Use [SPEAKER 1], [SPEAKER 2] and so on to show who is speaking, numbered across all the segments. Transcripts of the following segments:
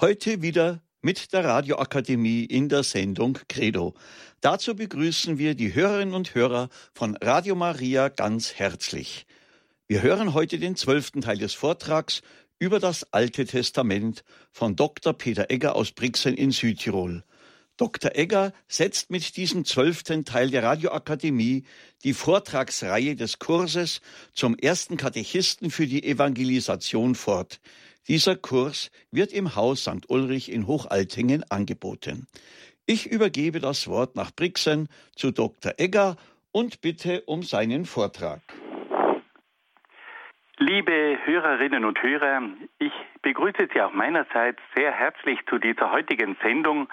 [SPEAKER 1] Heute wieder mit der Radioakademie in der Sendung Credo. Dazu begrüßen wir die Hörerinnen und Hörer von Radio Maria ganz herzlich. Wir hören heute den zwölften Teil des Vortrags über das Alte Testament von Dr. Peter Egger aus Brixen in Südtirol. Dr. Egger setzt mit diesem zwölften Teil der Radioakademie die Vortragsreihe des Kurses zum ersten Katechisten für die Evangelisation fort. Dieser Kurs wird im Haus St. Ulrich in Hochaltingen angeboten. Ich übergebe das Wort nach Brixen zu Dr. Egger und bitte um seinen Vortrag.
[SPEAKER 2] Liebe Hörerinnen und Hörer, ich begrüße Sie auch meinerseits sehr herzlich zu dieser heutigen Sendung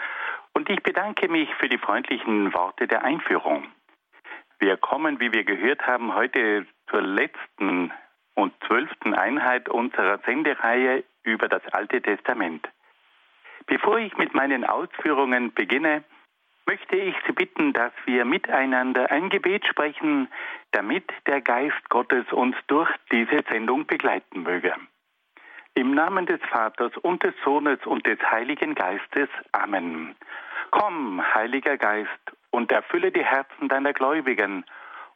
[SPEAKER 2] und ich bedanke mich für die freundlichen Worte der Einführung. Wir kommen, wie wir gehört haben, heute zur letzten und zwölften Einheit unserer Sendereihe über das Alte Testament. Bevor ich mit meinen Ausführungen beginne, möchte ich Sie bitten, dass wir miteinander ein Gebet sprechen, damit der Geist Gottes uns durch diese Sendung begleiten möge. Im Namen des Vaters und des Sohnes und des Heiligen Geistes. Amen. Komm, Heiliger Geist, und erfülle die Herzen deiner Gläubigen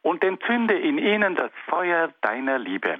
[SPEAKER 2] und entzünde in ihnen das Feuer deiner Liebe.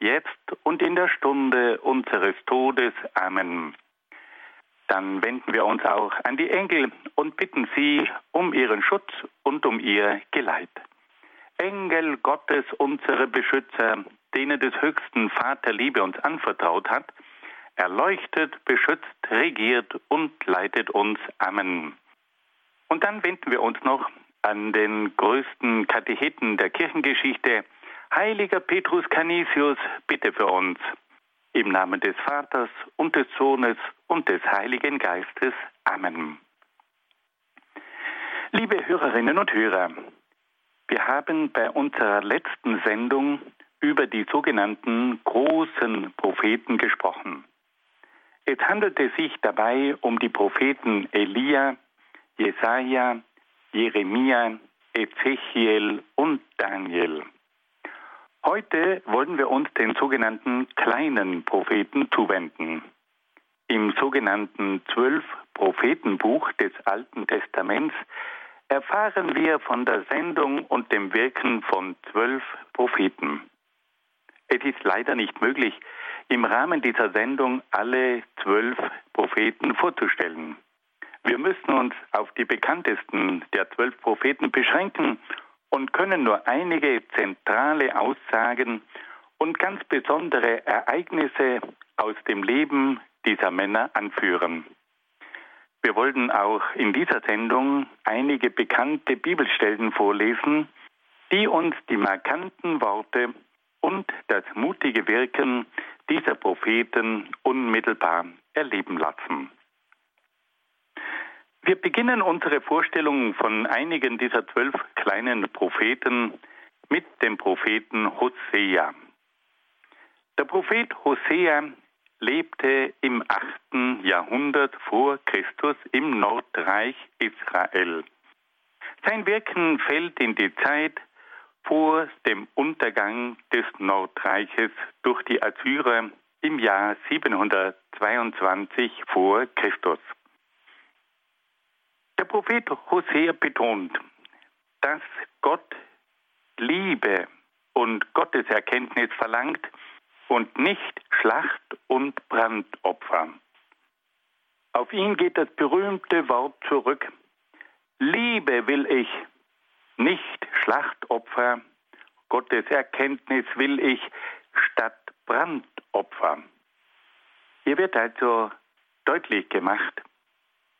[SPEAKER 2] jetzt und in der Stunde unseres Todes. Amen. Dann wenden wir uns auch an die Engel und bitten sie um ihren Schutz und um ihr Geleit. Engel Gottes, unsere Beschützer, denen des höchsten Vater Liebe uns anvertraut hat, erleuchtet, beschützt, regiert und leitet uns. Amen. Und dann wenden wir uns noch an den größten Katecheten der Kirchengeschichte, Heiliger Petrus Canisius, bitte für uns. Im Namen des Vaters und des Sohnes und des Heiligen Geistes. Amen. Liebe Hörerinnen und Hörer, wir haben bei unserer letzten Sendung über die sogenannten großen Propheten gesprochen. Es handelte sich dabei um die Propheten Elia, Jesaja, Jeremia, Ezechiel und Daniel. Heute wollen wir uns den sogenannten kleinen Propheten zuwenden. Im sogenannten Zwölf-Prophetenbuch des Alten Testaments erfahren wir von der Sendung und dem Wirken von zwölf Propheten. Es ist leider nicht möglich, im Rahmen dieser Sendung alle zwölf Propheten vorzustellen. Wir müssen uns auf die bekanntesten der zwölf Propheten beschränken und können nur einige zentrale Aussagen und ganz besondere Ereignisse aus dem Leben dieser Männer anführen. Wir wollten auch in dieser Sendung einige bekannte Bibelstellen vorlesen, die uns die markanten Worte und das mutige Wirken dieser Propheten unmittelbar erleben lassen. Wir beginnen unsere Vorstellung von einigen dieser zwölf kleinen Propheten mit dem Propheten Hosea. Der Prophet Hosea lebte im 8. Jahrhundert vor Christus im Nordreich Israel. Sein Wirken fällt in die Zeit vor dem Untergang des Nordreiches durch die Assyrer im Jahr 722 vor Christus. Der Prophet Hosea betont, dass Gott Liebe und Gotteserkenntnis verlangt und nicht Schlacht- und Brandopfer. Auf ihn geht das berühmte Wort zurück. Liebe will ich, nicht Schlachtopfer. Gotteserkenntnis will ich statt Brandopfer. Hier wird also deutlich gemacht,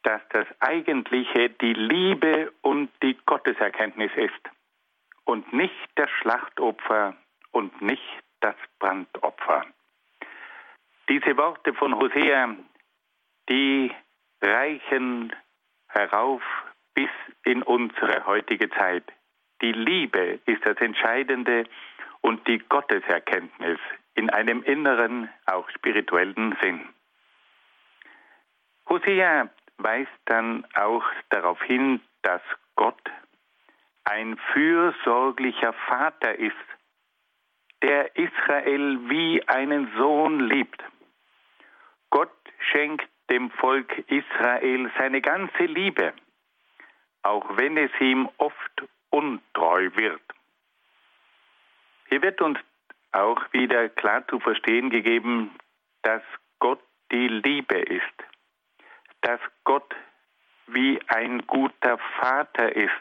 [SPEAKER 2] dass das Eigentliche die Liebe und die Gotteserkenntnis ist und nicht das Schlachtopfer und nicht das Brandopfer. Diese Worte von Hosea, die reichen herauf bis in unsere heutige Zeit. Die Liebe ist das Entscheidende und die Gotteserkenntnis in einem inneren, auch spirituellen Sinn. Hosea weist dann auch darauf hin, dass Gott ein fürsorglicher Vater ist, der Israel wie einen Sohn liebt. Gott schenkt dem Volk Israel seine ganze Liebe, auch wenn es ihm oft untreu wird. Hier wird uns auch wieder klar zu verstehen gegeben, dass Gott die Liebe ist, dass Gott wie ein guter Vater ist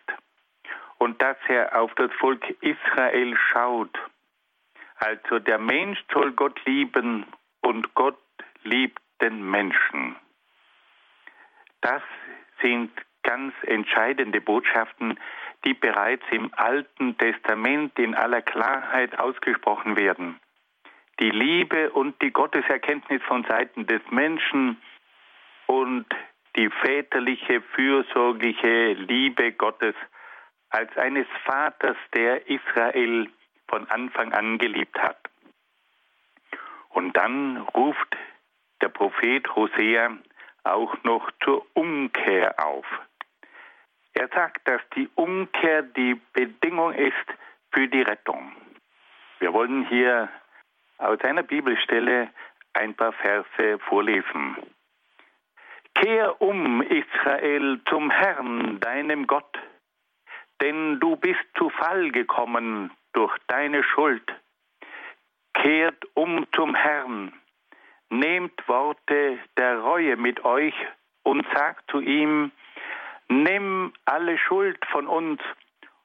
[SPEAKER 2] und dass er auf das Volk Israel schaut. Also der Mensch soll Gott lieben und Gott liebt den Menschen. Das sind ganz entscheidende Botschaften, die bereits im Alten Testament in aller Klarheit ausgesprochen werden. Die Liebe und die Gotteserkenntnis von Seiten des Menschen und die väterliche, fürsorgliche Liebe Gottes als eines Vaters, der Israel von Anfang an geliebt hat. Und dann ruft der Prophet Hosea auch noch zur Umkehr auf. Er sagt, dass die Umkehr die Bedingung ist für die Rettung. Wir wollen hier aus einer Bibelstelle ein paar Verse vorlesen. Kehr um, Israel, zum Herrn, deinem Gott, denn du bist zu Fall gekommen durch deine Schuld. Kehrt um zum Herrn, nehmt Worte der Reue mit euch und sagt zu ihm, nimm alle Schuld von uns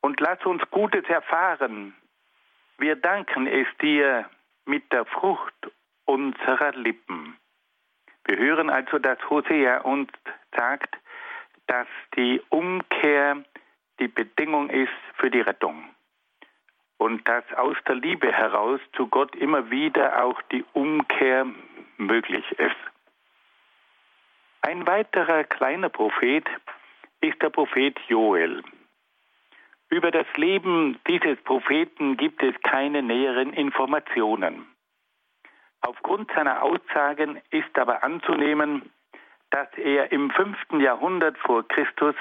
[SPEAKER 2] und lass uns Gutes erfahren. Wir danken es dir mit der Frucht unserer Lippen. Wir hören also, dass Hosea uns sagt, dass die Umkehr die Bedingung ist für die Rettung. Und dass aus der Liebe heraus zu Gott immer wieder auch die Umkehr möglich ist. Ein weiterer kleiner Prophet ist der Prophet Joel. Über das Leben dieses Propheten gibt es keine näheren Informationen. Aufgrund seiner Aussagen ist aber anzunehmen, dass er im fünften Jahrhundert vor Christus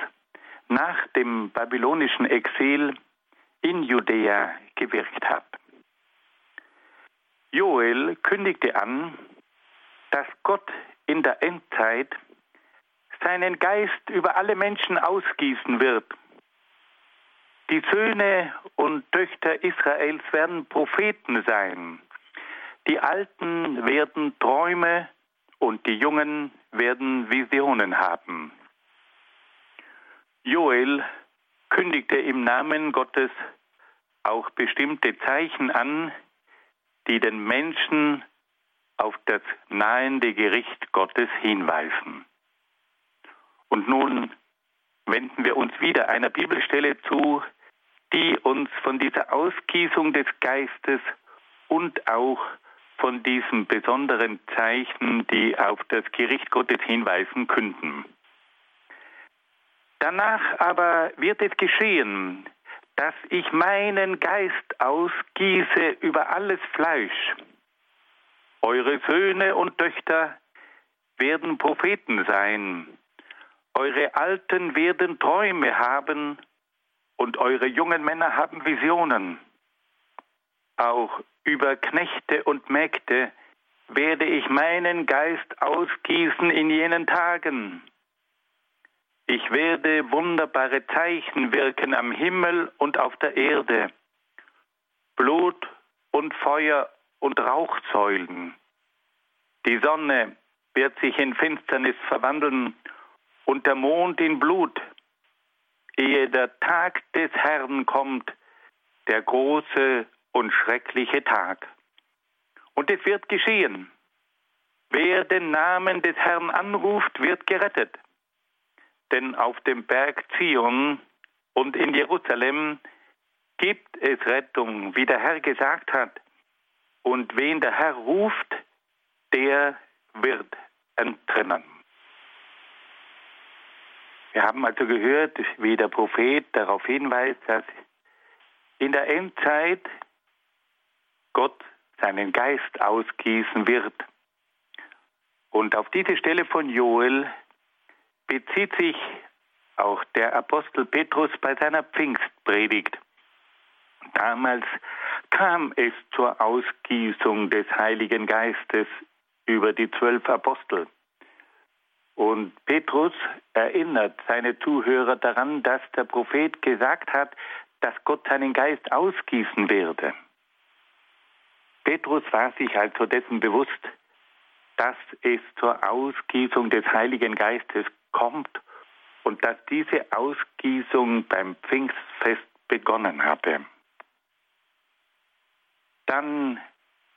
[SPEAKER 2] nach dem babylonischen Exil in Judäa gewirkt hat. Joel kündigte an, dass Gott in der Endzeit seinen Geist über alle Menschen ausgießen wird. Die Söhne und Töchter Israels werden Propheten sein. Die Alten werden Träume und die Jungen werden Visionen haben. Joel kündigte im Namen Gottes auch bestimmte Zeichen an, die den Menschen auf das nahende Gericht Gottes hinweisen. Und nun wenden wir uns wieder einer Bibelstelle zu, die uns von dieser Ausgießung des Geistes und auch von diesen besonderen Zeichen, die auf das Gericht Gottes hinweisen könnten. Danach aber wird es geschehen, dass ich meinen Geist ausgieße über alles Fleisch. Eure Söhne und Töchter werden Propheten sein, eure Alten werden Träume haben und eure jungen Männer haben Visionen. Auch über Knechte und Mägde werde ich meinen Geist ausgießen in jenen Tagen. Ich werde wunderbare Zeichen wirken am Himmel und auf der Erde. Blut und Feuer und Rauchsäulen. Die Sonne wird sich in Finsternis verwandeln und der Mond in Blut, ehe der Tag des Herrn kommt, der große und schreckliche Tag. Und es wird geschehen. Wer den Namen des Herrn anruft, wird gerettet. Denn auf dem Berg Zion und in Jerusalem gibt es Rettung, wie der Herr gesagt hat. Und wen der Herr ruft, der wird entrinnen. Wir haben also gehört, wie der Prophet darauf hinweist, dass in der Endzeit Gott seinen Geist ausgießen wird. Und auf diese Stelle von Joel bezieht sich auch der Apostel Petrus bei seiner Pfingstpredigt. Damals kam es zur Ausgießung des Heiligen Geistes über die zwölf Apostel. Und Petrus erinnert seine Zuhörer daran, dass der Prophet gesagt hat, dass Gott seinen Geist ausgießen werde. Petrus war sich also dessen bewusst, dass es zur Ausgießung des Heiligen Geistes kommt und dass diese Ausgießung beim Pfingstfest begonnen hatte. Dann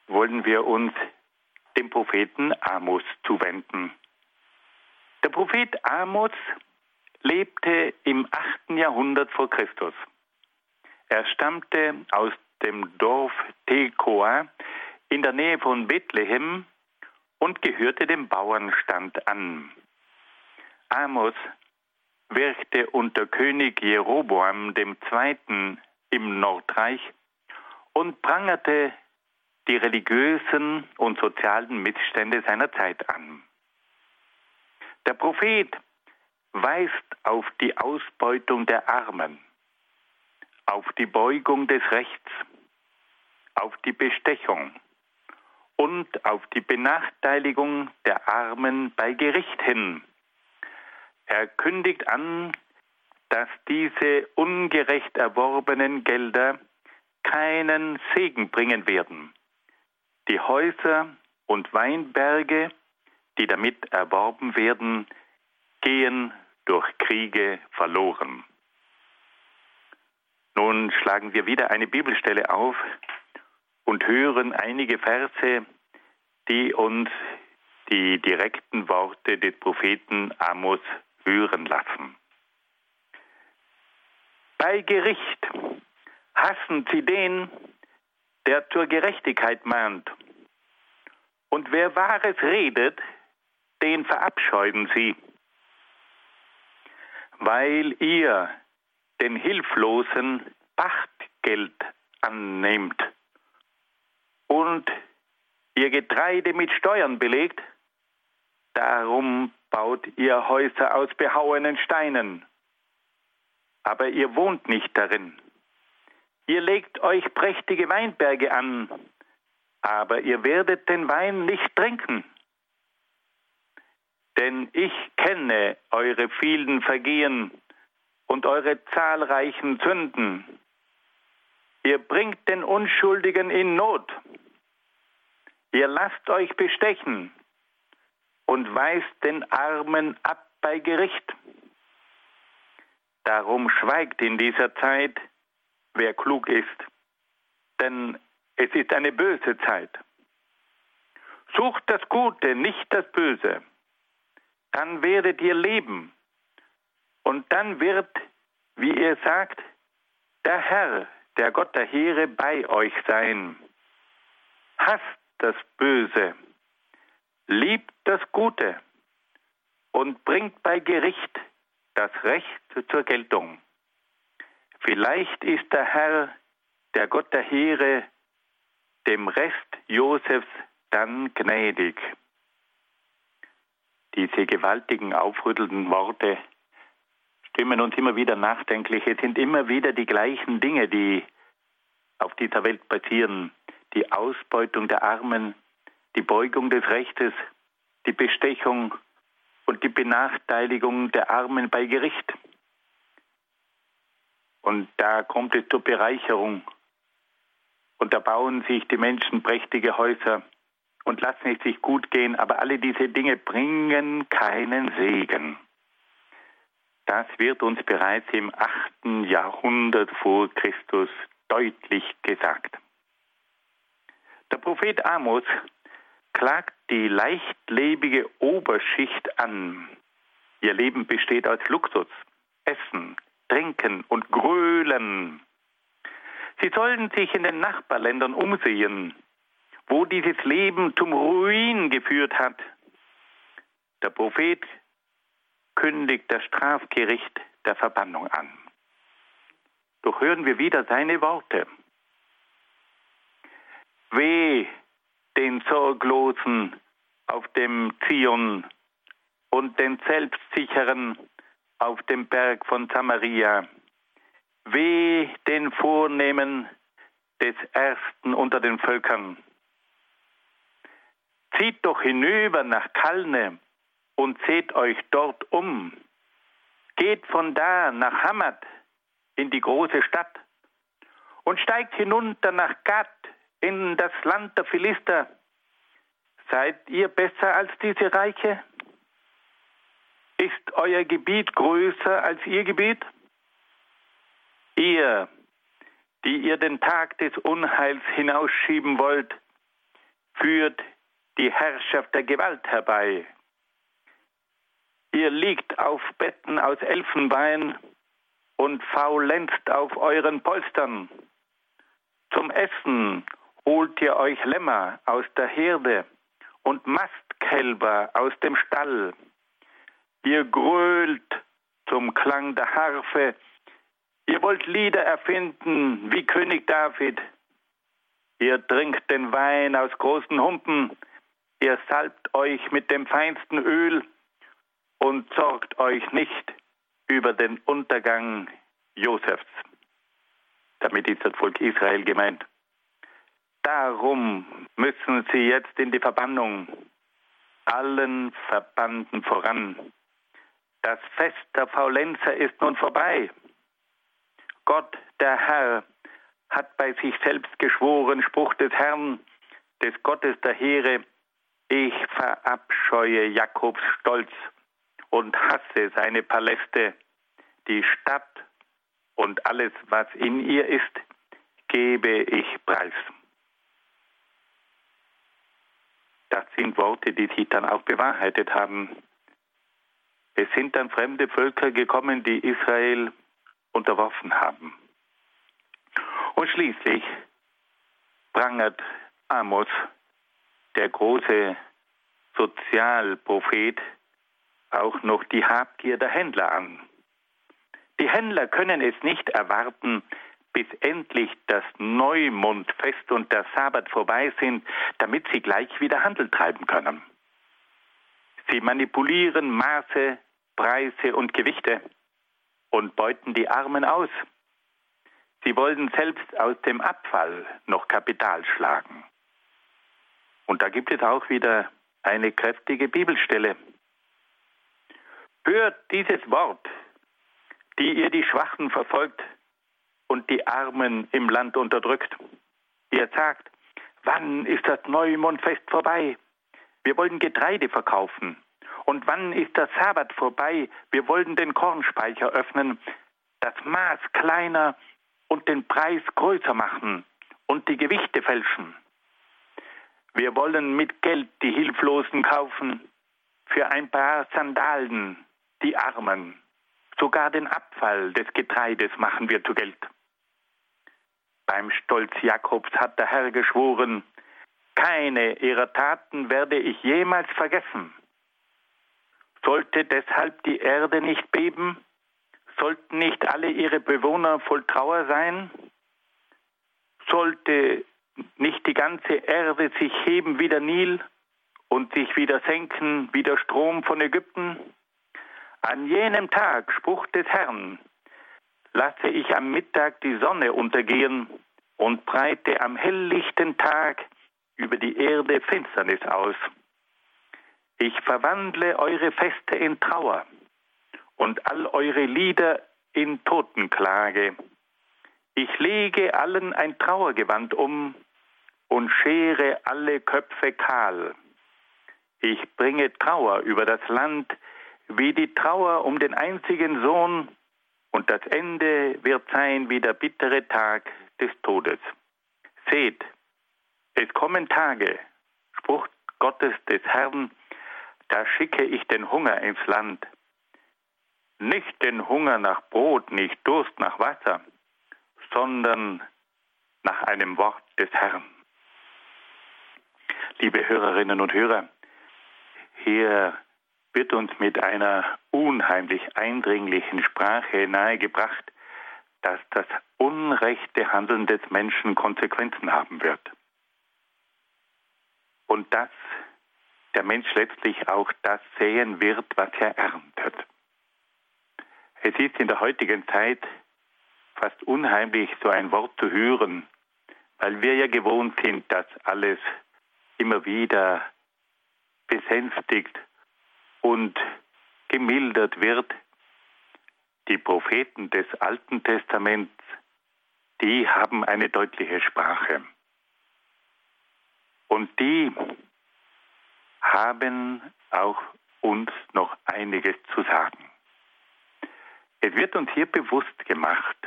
[SPEAKER 2] wollen wir uns dem Propheten Amos zuwenden. Der Prophet Amos lebte im 8. Jahrhundert vor Christus. Er stammte aus dem Dorf Tekoa in der Nähe von Bethlehem und gehörte dem Bauernstand an. Amos wirkte unter König Jeroboam II. im Nordreich und prangerte die religiösen und sozialen Missstände seiner Zeit an. Der Prophet weist auf die Ausbeutung der Armen, auf die Beugung des Rechts, auf die Bestechung und auf die Benachteiligung der Armen bei Gericht hin. Er kündigt an, dass diese ungerecht erworbenen Gelder keinen Segen bringen werden. Die Häuser und Weinberge, die damit erworben werden, gehen durch Kriege verloren. Nun schlagen wir wieder eine Bibelstelle auf und hören einige Verse, die uns die direkten Worte des Propheten Amos hören lassen. Bei Gericht hassen sie den, der zur Gerechtigkeit mahnt. Und wer Wahres redet, den verabscheuen sie. Weil ihr den Hilflosen Pachtgeld annehmt und ihr Getreide mit Steuern belegt, darum baut ihr Häuser aus behauenen Steinen. Aber ihr wohnt nicht darin. Ihr legt euch prächtige Weinberge an, aber ihr werdet den Wein nicht trinken. Denn ich kenne eure vielen Vergehen und eure zahlreichen Sünden. Ihr bringt den Unschuldigen in Not. Ihr lasst euch bestechen und weist den Armen ab bei Gericht. Darum schweigt in dieser Zeit wer klug ist, denn es ist eine böse Zeit. Sucht das Gute, nicht das Böse, dann werdet ihr leben. Und dann wird, wie ihr sagt, der Herr, der Gott der Heere, bei euch sein. Hasst das Böse, liebt das Gute und bringt bei Gericht das Recht zur Geltung. Vielleicht ist der Herr, der Gott der Heere, dem Rest Josefs dann gnädig. Diese gewaltigen, aufrüttelnden Worte stimmen uns immer wieder nachdenklich. Es sind immer wieder die gleichen Dinge, die auf dieser Welt passieren. Die Ausbeutung der Armen, die Beugung des Rechtes, die Bestechung und die Benachteiligung der Armen bei Gericht. Und da kommt es zur Bereicherung. Und da bauen sich die Menschen prächtige Häuser und lassen es sich gut gehen. Aber alle diese Dinge bringen keinen Segen. Das wird uns bereits im 8. Jahrhundert vor Christus deutlich gesagt. Der Prophet Amos klagt die leichtlebige Oberschicht an. Ihr Leben besteht aus Luxus, Essen, Trinken und Grölen. Sie sollen sich in den Nachbarländern umsehen, wo dieses Leben zum Ruin geführt hat. Der Prophet kündigt das Strafgericht der Verbannung an. Doch hören wir wieder seine Worte. Weh den Sorglosen auf dem Zion und den Selbstsicheren auf dem Berg von Samaria. Weh den Vornehmen des Ersten unter den Völkern. Zieht doch hinüber nach Kalne und seht euch dort um. Geht von da nach Hamad in die große Stadt und steigt hinunter nach Gad in das Land der Philister. Seid ihr besser als diese Reiche? Ist euer Gebiet größer als ihr Gebiet? Ihr, die ihr den Tag des Unheils hinausschieben wollt, führt die Herrschaft der Gewalt herbei. Ihr liegt auf Betten aus Elfenbein und faulenzt auf euren Polstern. Zum Essen holt ihr euch Lämmer aus der Herde und Mastkälber aus dem Stall. Ihr grölt zum Klang der Harfe. Ihr wollt Lieder erfinden wie König David. Ihr trinkt den Wein aus großen Humpen. Ihr salbt euch mit dem feinsten Öl und sorgt euch nicht über den Untergang Josefs. Damit ist das Volk Israel gemeint. Darum müssen sie jetzt in die Verbannung, allen Verbanden voran. Das Fest der Faulenzer ist nun vorbei. Gott, der Herr, hat bei sich selbst geschworen, Spruch des Herrn, des Gottes der Heere, ich verabscheue Jakobs Stolz und hasse seine Paläste, die Stadt und alles, was in ihr ist, gebe ich preis. Das sind Worte, die sich dann auch bewahrheitet haben. Es sind dann fremde Völker gekommen, die Israel unterworfen haben. Und schließlich prangert Amos, der große Sozialprophet, auch noch die Habgier der Händler an. Die Händler können es nicht erwarten, bis endlich das Neumondfest und der Sabbat vorbei sind, damit sie gleich wieder Handel treiben können. Sie manipulieren Maße, Preise und Gewichte und beuten die Armen aus. Sie wollen selbst aus dem Abfall noch Kapital schlagen. Und da gibt es auch wieder eine kräftige Bibelstelle. Hört dieses Wort, die ihr die Schwachen verfolgt und die Armen im Land unterdrückt. Ihr sagt, wann ist das Neumondfest vorbei? Wir wollen Getreide verkaufen. Und wann ist der Sabbat vorbei? Wir wollen den Kornspeicher öffnen, das Maß kleiner und den Preis größer machen und die Gewichte fälschen. Wir wollen mit Geld die Hilflosen kaufen, für ein paar Sandalen die Armen. Sogar den Abfall des Getreides machen wir zu Geld. Beim Stolz Jakobs hat der Herr geschworen, keine ihrer Taten werde ich jemals vergessen. Sollte deshalb die Erde nicht beben? Sollten nicht alle ihre Bewohner voll Trauer sein? Sollte nicht die ganze Erde sich heben wie der Nil und sich wieder senken wie der Strom von Ägypten? An jenem Tag, Spruch des Herrn, lasse ich am Mittag die Sonne untergehen und breite am helllichten Tag über die Erde Finsternis aus. Ich verwandle eure Feste in Trauer und all eure Lieder in Totenklage. Ich lege allen ein Trauergewand um und schere alle Köpfe kahl. Ich bringe Trauer über das Land wie die Trauer um den einzigen Sohn, und das Ende wird sein wie der bittere Tag des Todes. Seht, es kommen Tage, Spruch Gottes des Herrn, da schicke ich den Hunger ins Land. Nicht den Hunger nach Brot, nicht Durst nach Wasser, sondern nach einem Wort des Herrn. Liebe Hörerinnen und Hörer, hier wird uns mit einer unheimlich eindringlichen Sprache nahegebracht, dass das unrechte Handeln des Menschen Konsequenzen haben wird. Und dass der Mensch letztlich auch das sehen wird, was er erntet. Es ist in der heutigen Zeit fast unheimlich, so ein Wort zu hören, weil wir ja gewohnt sind, dass alles immer wieder besänftigt und gemildert wird. Die Propheten des Alten Testaments, die haben eine deutliche Sprache. Und die haben auch uns noch einiges zu sagen. Es wird uns hier bewusst gemacht,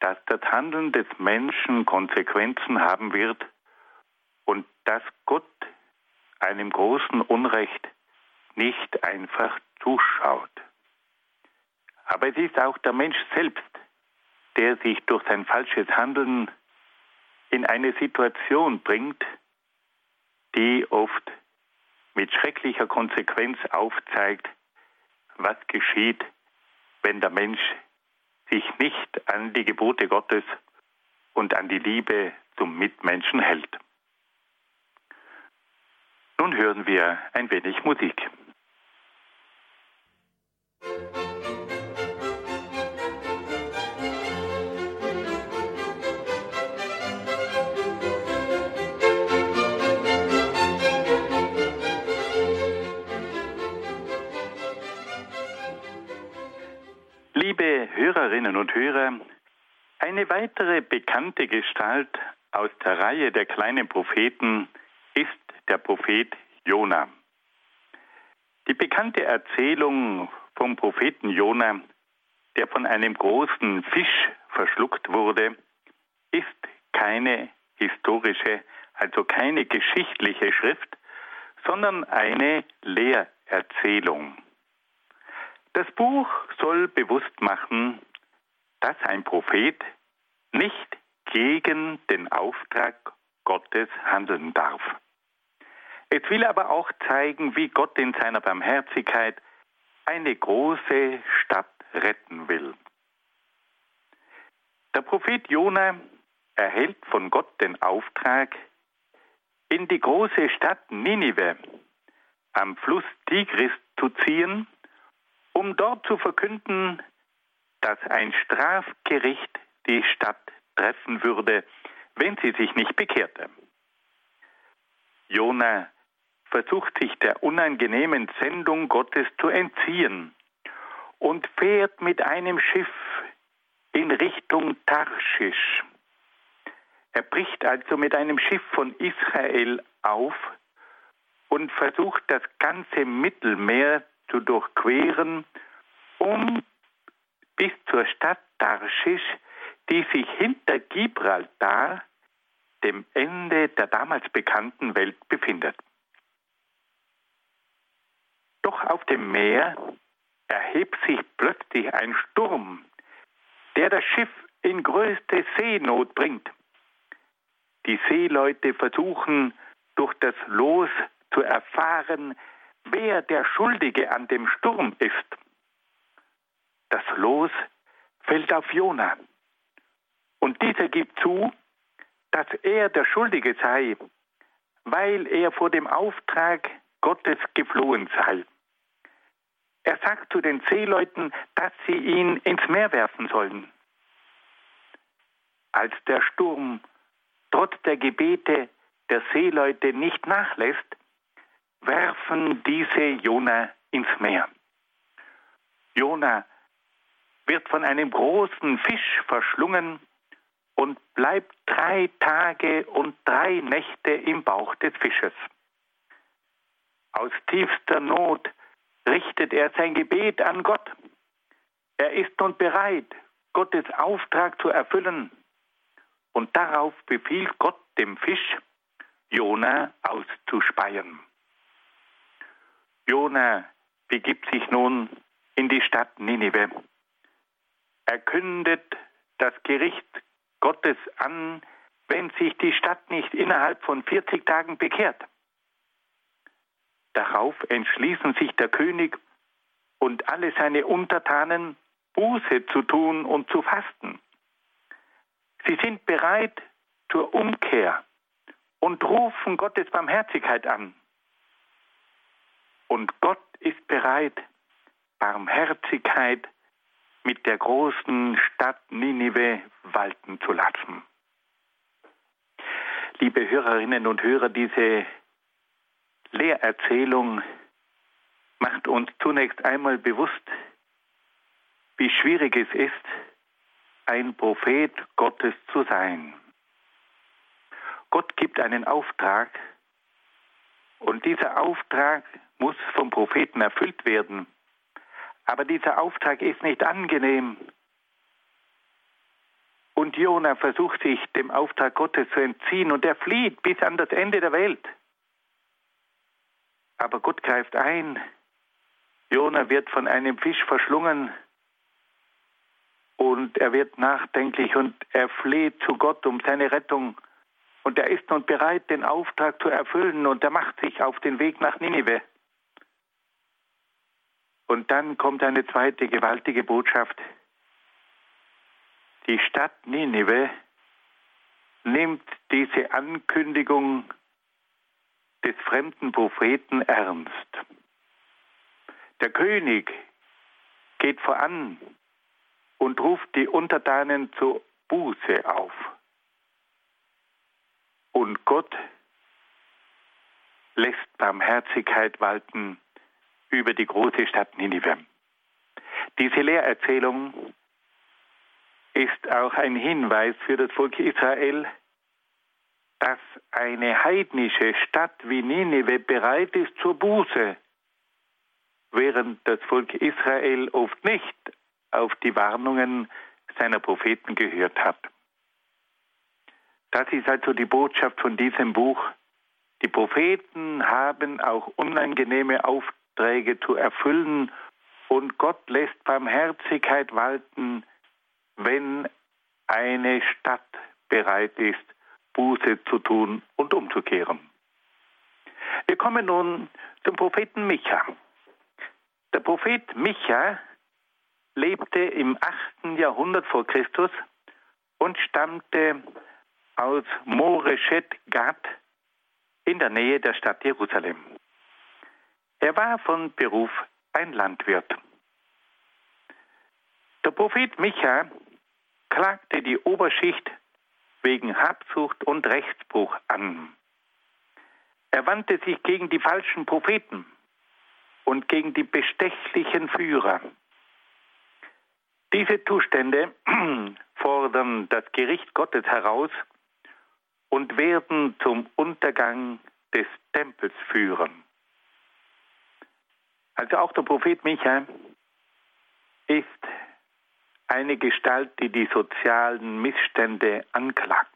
[SPEAKER 2] dass das Handeln des Menschen Konsequenzen haben wird und dass Gott einem großen Unrecht nicht einfach zuschaut. Aber es ist auch der Mensch selbst, der sich durch sein falsches Handeln in eine Situation bringt, die oft mit schrecklicher Konsequenz aufzeigt, was geschieht, wenn der Mensch sich nicht an die Gebote Gottes und an die Liebe zum Mitmenschen hält. Nun hören wir ein wenig Musik. Liebe Hörerinnen und Hörer, eine weitere bekannte Gestalt aus der Reihe der kleinen Propheten ist der Prophet Jona. Die bekannte Erzählung vom Propheten Jona, der von einem großen Fisch verschluckt wurde, ist keine historische, also keine geschichtliche Schrift, sondern eine Lehrerzählung. Das Buch soll bewusst machen, dass ein Prophet nicht gegen den Auftrag Gottes handeln darf. Es will aber auch zeigen, wie Gott in seiner Barmherzigkeit eine große Stadt retten will. Der Prophet Jona erhält von Gott den Auftrag, in die große Stadt Ninive am Fluss Tigris zu ziehen, um dort zu verkünden, dass ein Strafgericht die Stadt treffen würde, wenn sie sich nicht bekehrte. Jona versucht sich der unangenehmen Sendung Gottes zu entziehen und fährt mit einem Schiff in Richtung Tarschisch. Er bricht also mit einem Schiff von Israel auf und versucht das ganze Mittelmeer zu durchqueren, um bis zur Stadt Tarschisch, die sich hinter Gibraltar, dem Ende der damals bekannten Welt, befindet. Doch auf dem Meer erhebt sich plötzlich ein Sturm, der das Schiff in größte Seenot bringt. Die Seeleute versuchen durch das Los zu erfahren, wer der Schuldige an dem Sturm ist. Das Los fällt auf Jona. Und dieser gibt zu, dass er der Schuldige sei, weil er vor dem Auftrag Gottes geflohen sei. Er sagt zu den Seeleuten, dass sie ihn ins Meer werfen sollen. Als der Sturm trotz der Gebete der Seeleute nicht nachlässt, werfen diese Jona ins Meer. Jona wird von einem großen Fisch verschlungen und bleibt drei Tage und drei Nächte im Bauch des Fisches. Aus tiefster Not richtet er sein Gebet an Gott. Er ist nun bereit, Gottes Auftrag zu erfüllen. Und darauf befiehlt Gott dem Fisch, Jona auszuspeien. Jona begibt sich nun in die Stadt Ninive. Er kündet das Gericht Gottes an, wenn sich die Stadt nicht innerhalb von 40 Tagen bekehrt. Darauf entschließen sich der König und alle seine Untertanen, Buße zu tun und zu fasten. Sie sind bereit zur Umkehr und rufen Gottes Barmherzigkeit an. Und Gott ist bereit, Barmherzigkeit mit der großen Stadt Ninive walten zu lassen. Liebe Hörerinnen und Hörer, diese Lehrerzählung macht uns zunächst einmal bewusst, wie schwierig es ist, ein Prophet Gottes zu sein. Gott gibt einen Auftrag und dieser Auftrag muss vom Propheten erfüllt werden. Aber dieser Auftrag ist nicht angenehm. Und Jona versucht sich dem Auftrag Gottes zu entziehen und er flieht bis an das Ende der Welt. Aber Gott greift ein. Jona wird von einem Fisch verschlungen und er wird nachdenklich und er fleht zu Gott um seine Rettung. Und er ist nun bereit, den Auftrag zu erfüllen und er macht sich auf den Weg nach Ninive. Und dann kommt eine zweite gewaltige Botschaft. Die Stadt Ninive nimmt diese Ankündigung des fremden Propheten ernst. Der König geht voran und ruft die Untertanen zur Buße auf. Und Gott lässt Barmherzigkeit walten über die große Stadt Ninive. Diese Lehrerzählung ist auch ein Hinweis für das Volk Israel, dass eine heidnische Stadt wie Ninive bereit ist zur Buße, während das Volk Israel oft nicht auf die Warnungen seiner Propheten gehört hat. Das ist also die Botschaft von diesem Buch. Die Propheten haben auch unangenehme Aufträge zu erfüllen und Gott lässt Barmherzigkeit walten, wenn eine Stadt bereit ist, Buße zu tun und umzukehren. Wir kommen nun zum Propheten Micha. Der Prophet Micha lebte im 8. Jahrhundert vor Christus und stammte aus Moreshet Gad in der Nähe der Stadt Jerusalem. Er war von Beruf ein Landwirt. Der Prophet Micha klagte die Oberschicht wegen Habsucht und Rechtsbruch an. Er wandte sich gegen die falschen Propheten und gegen die bestechlichen Führer. Diese Zustände fordern das Gericht Gottes heraus und werden zum Untergang des Tempels führen. Also auch der Prophet Micha ist eine Gestalt, die die sozialen Missstände anklagt.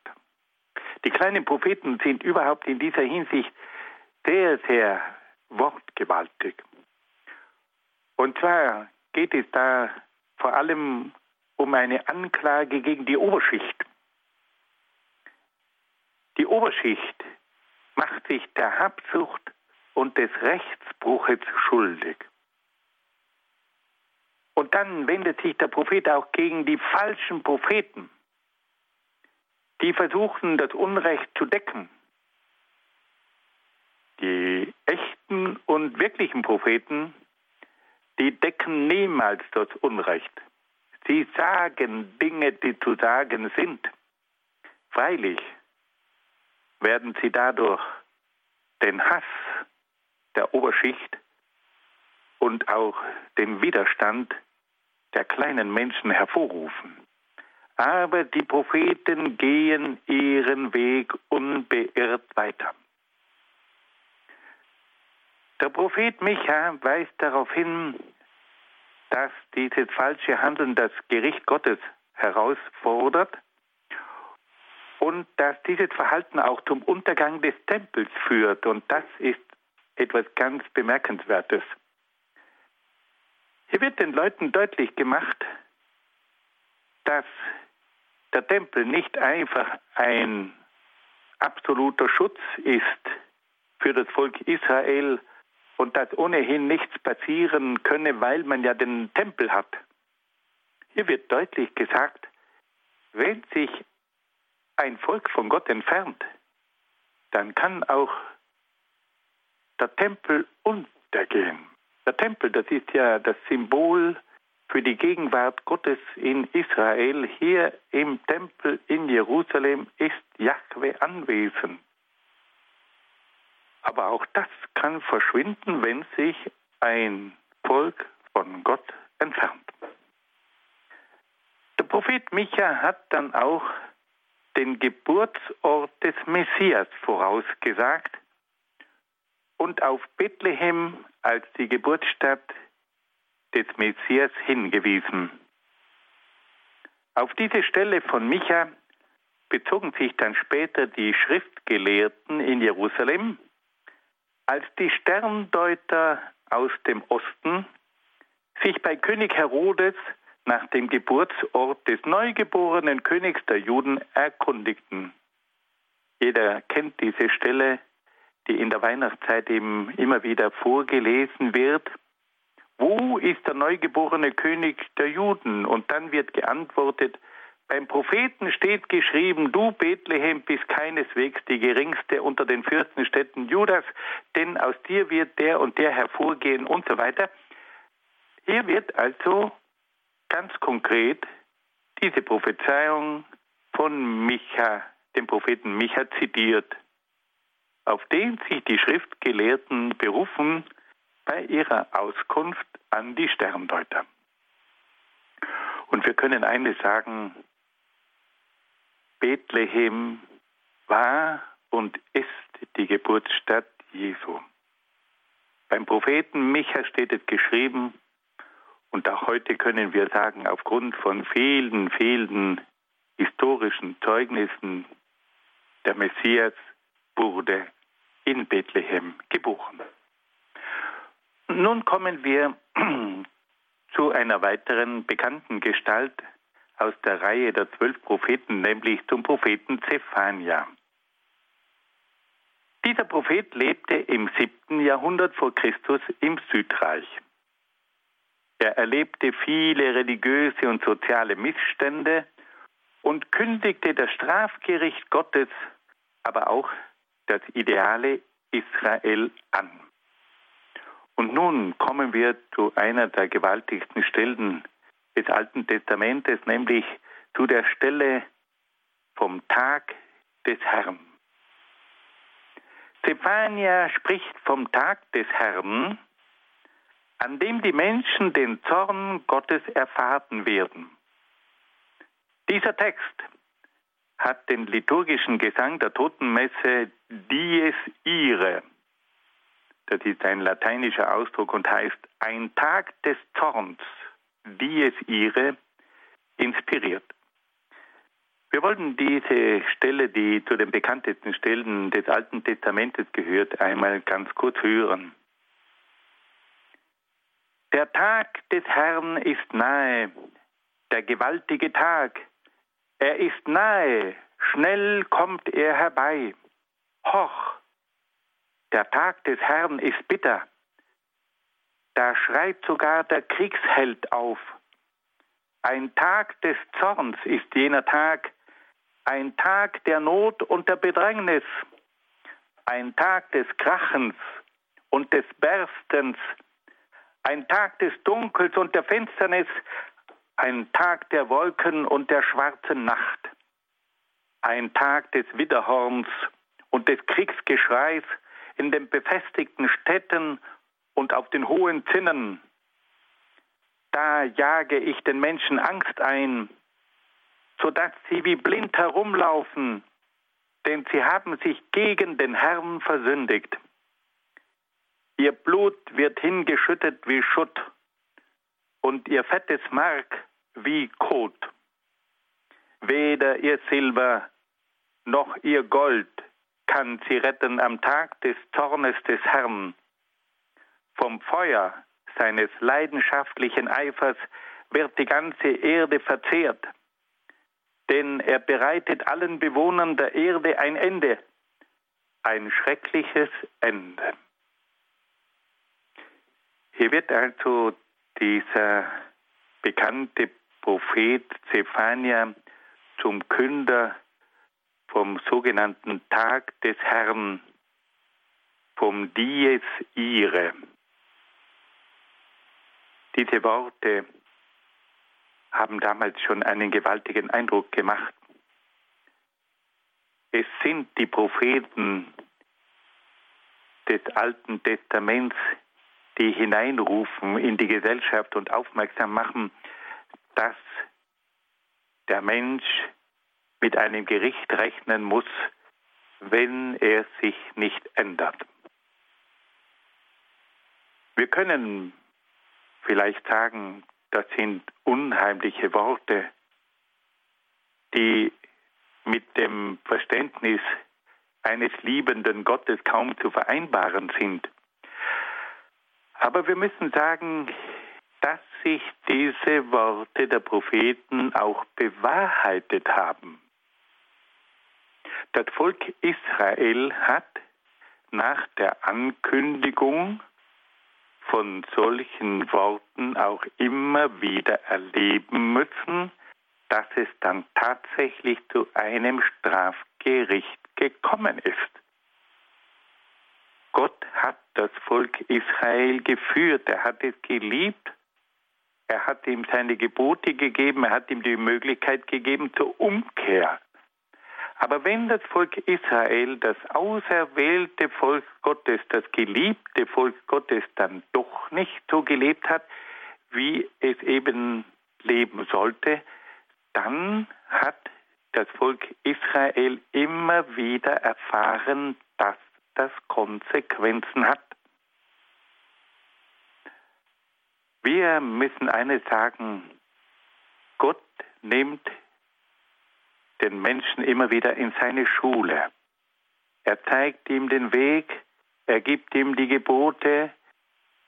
[SPEAKER 2] Die kleinen Propheten sind überhaupt in dieser Hinsicht sehr, sehr wortgewaltig. Und zwar geht es da vor allem um eine Anklage gegen die Oberschicht. Die Oberschicht macht sich der Habsucht und des Rechtsbruches schuldig. Und dann wendet sich der Prophet auch gegen die falschen Propheten, die versuchen, das Unrecht zu decken. Die echten und wirklichen Propheten, die decken niemals das Unrecht. Sie sagen Dinge, die zu sagen sind. Freilich werden sie dadurch den Hass der Oberschicht und auch den Widerstand der kleinen Menschen hervorrufen. Aber die Propheten gehen ihren Weg unbeirrt weiter. Der Prophet Micha weist darauf hin, dass dieses falsche Handeln das Gericht Gottes herausfordert und dass dieses Verhalten auch zum Untergang des Tempels führt. Und das ist etwas ganz Bemerkenswertes. Hier wird den Leuten deutlich gemacht, dass der Tempel nicht einfach ein absoluter Schutz ist für das Volk Israel und dass ohnehin nichts passieren könne, weil man ja den Tempel hat. Hier wird deutlich gesagt, wenn sich ein Volk von Gott entfernt, dann kann auch der Tempel untergehen. Der Tempel, das ist ja das Symbol für die Gegenwart Gottes in Israel. Hier im Tempel in Jerusalem ist Jahwe anwesend. Aber auch das kann verschwinden, wenn sich ein Volk von Gott entfernt. Der Prophet Micha hat dann auch den Geburtsort des Messias vorausgesagt und auf Bethlehem als die Geburtsstadt des Messias hingewiesen. Auf diese Stelle von Micha bezogen sich dann später die Schriftgelehrten in Jerusalem, als die Sterndeuter aus dem Osten sich bei König Herodes nach dem Geburtsort des neugeborenen Königs der Juden erkundigten. Jeder kennt diese Stelle, die in der Weihnachtszeit eben immer wieder vorgelesen wird. Wo ist der neugeborene König der Juden? Und dann wird geantwortet, beim Propheten steht geschrieben, du Bethlehem bist keineswegs die geringste unter den Fürstenstädten Judas, denn aus dir wird der und der hervorgehen und so weiter. Hier wird also ganz konkret diese Prophezeiung von Micha, dem Propheten Micha zitiert, auf den sich die Schriftgelehrten berufen bei ihrer Auskunft an die Sterndeuter. Und wir können eines sagen, Bethlehem war und ist die Geburtsstadt Jesu. Beim Propheten Micha steht es geschrieben, und auch heute können wir sagen, aufgrund von vielen, vielen historischen Zeugnissen, der Messias wurde in Bethlehem geboren. Nun kommen wir zu einer weiteren bekannten Gestalt aus der Reihe der zwölf Propheten, nämlich zum Propheten Zephania. Dieser Prophet lebte im siebten Jahrhundert vor Christus im Südreich. Er erlebte viele religiöse und soziale Missstände und kündigte das Strafgericht Gottes, aber auch das ideale Israel an. Und nun kommen wir zu einer der gewaltigsten Stellen des Alten Testamentes, nämlich zu der Stelle vom Tag des Herrn. Zephania spricht vom Tag des Herrn, an dem die Menschen den Zorn Gottes erfahren werden. Dieser Text hat den liturgischen Gesang der Totenmesse Dies Ire. Das ist ein lateinischer Ausdruck und heißt ein Tag des Zorns wie es ihre inspiriert. Wir wollten diese Stelle, die zu den bekanntesten Stellen des Alten Testamentes gehört, einmal ganz kurz hören. Der Tag des Herrn ist nahe, der gewaltige Tag. Er ist nahe, schnell kommt er herbei. Hoch, der Tag des Herrn ist bitter, da schreit sogar der Kriegsheld auf. Ein Tag des Zorns ist jener Tag, ein Tag der Not und der Bedrängnis, ein Tag des Krachens und des Berstens, ein Tag des Dunkels und der Finsternis, ein Tag der Wolken und der schwarzen Nacht, ein Tag des Widderhorns und des Kriegsgeschreis in den befestigten Städten und auf den hohen Zinnen. Da jage ich den Menschen Angst ein, sodass sie wie blind herumlaufen, denn sie haben sich gegen den Herrn versündigt. Ihr Blut wird hingeschüttet wie Schutt und ihr fettes Mark wie Kot. Weder ihr Silber noch ihr Gold kann sie retten am Tag des Zornes des Herrn. Vom Feuer seines leidenschaftlichen Eifers wird die ganze Erde verzehrt. Denn er bereitet allen Bewohnern der Erde ein Ende, ein schreckliches Ende. Hier wird also dieser bekannte Prophet Zephania zum Künder vom sogenannten Tag des Herrn, vom Dies Ire. Diese Worte haben damals schon einen gewaltigen Eindruck gemacht. Es sind die Propheten des Alten Testaments, die hineinrufen in die Gesellschaft und aufmerksam machen, dass der Mensch mit einem Gericht rechnen muss, wenn er sich nicht ändert. Wir können vielleicht sagen, das sind unheimliche Worte, die mit dem Verständnis eines liebenden Gottes kaum zu vereinbaren sind. Aber wir müssen sagen, dass sich diese Worte der Propheten auch bewahrheitet haben. Das Volk Israel hat nach der Ankündigung von solchen Worten auch immer wieder erleben müssen, dass es dann tatsächlich zu einem Strafgericht gekommen ist. Gott hat das Volk Israel geführt, er hat es geliebt, er hat ihm seine Gebote gegeben, er hat ihm die Möglichkeit gegeben zur Umkehr. Aber wenn das Volk Israel, das auserwählte Volk Gottes, das geliebte Volk Gottes dann doch nicht so gelebt hat, wie es eben leben sollte, dann hat das Volk Israel immer wieder erfahren, dass das Konsequenzen hat. Wir müssen eines sagen, Gott nimmt den Menschen immer wieder in seine Schule. Er zeigt ihm den Weg, er gibt ihm die Gebote,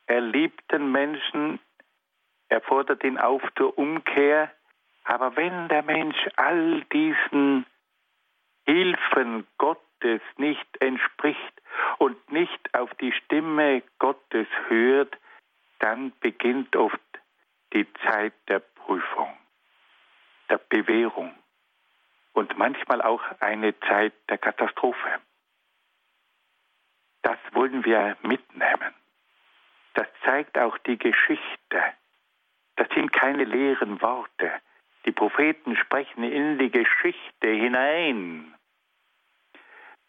[SPEAKER 2] er liebt den Menschen, er fordert ihn auf zur Umkehr. Aber wenn der Mensch all diesen Hilfen Gottes nicht entspricht und nicht auf die Stimme Gottes hört, dann beginnt oft die Zeit der Prüfung, der Bewährung und manchmal auch eine Zeit der Katastrophe. Das wollen wir mitnehmen. Das zeigt auch die Geschichte. Das sind keine leeren Worte. Die Propheten sprechen in die Geschichte hinein.